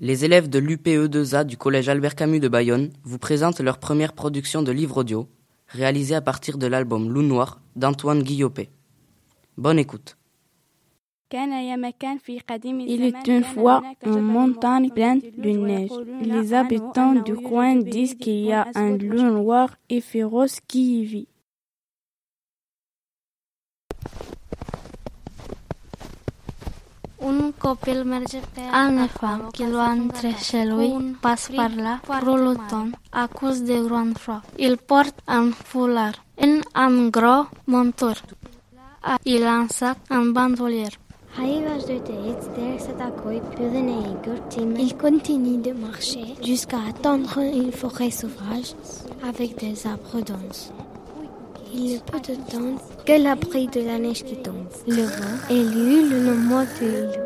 Les élèves de l'UPE2A du collège Albert Camus de Bayonne vous présentent leur première production de livre audio, réalisée à partir de l'album Loup Noir d'Antoine Guillopé. Bonne écoute. Il est une fois une montagne pleine de neige. Les habitants du coin disent qu'il y a un loup noir et féroce qui y vit. Une femme qui doit entrer chez lui passe par là pour l'automne à cause du grand froid. Il porte un foulard, un gros manteau. Il un sac, en bandolière. Il continue de marcher jusqu'à atteindre une forêt sauvage avec des arbres denses. Il ne peut attendre que l'abri de la neige qui tombe. Le vent et lui le de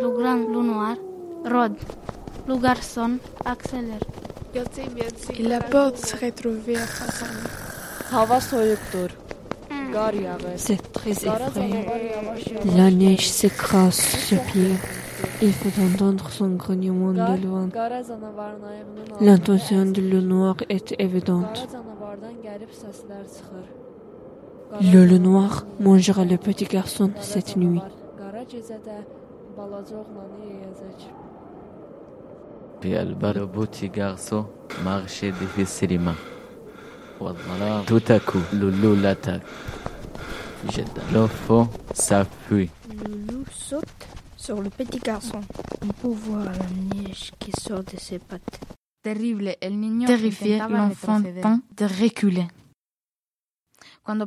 Le grand loup noir rôde. Le garçon accélère. Il a peur de se retrouver à. Gar yağar. C'est très effrayant. La neige s'écrase sur ses pieds. Il faut entendre son grognement de loin. L'intention de le noir est évidente. Le loup noir mangera le petit garçon cette nuit. Yeyəcək. Puis le petit garçon marchait difficilement. Tout à coup, le loup l'attaque. Jette l'enfant, s'appuie. Le loup saute sur le petit garçon. On peut voir la neige qui sort de ses pattes. Terrible, el niño Terrifié, l'enfant tente de reculer. Quand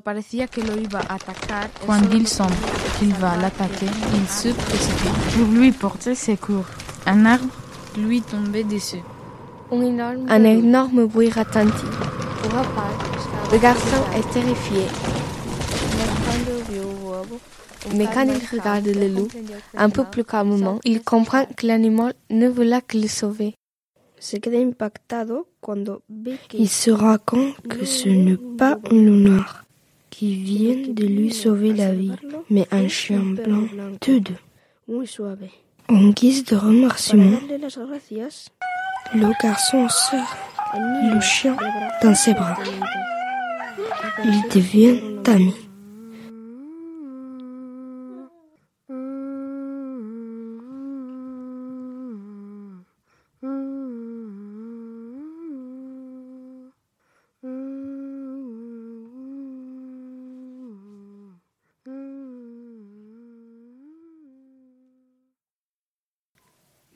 il lo semble qu'il va l'attaquer, il se précipite pour lui porter secours. Un arbre lui tombait dessus. Un énorme bruit retentit. Le garçon est terrifié. Mais quand il regarde le loup, un peu plus calmement, il comprend que l'animal ne voulait que le sauver. Il se rend compte que ce n'est pas un loup noir qui vient de lui sauver la vie, mais un chien blanc tude. En guise de remerciement, le garçon serre le chien dans ses bras. Ils deviennent amis.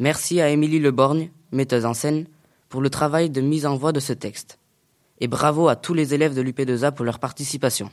Merci à Émilie Leborgne, metteuse en scène, pour le travail de mise en voix de ce texte. Et bravo à tous les élèves de l'UP2A pour leur participation.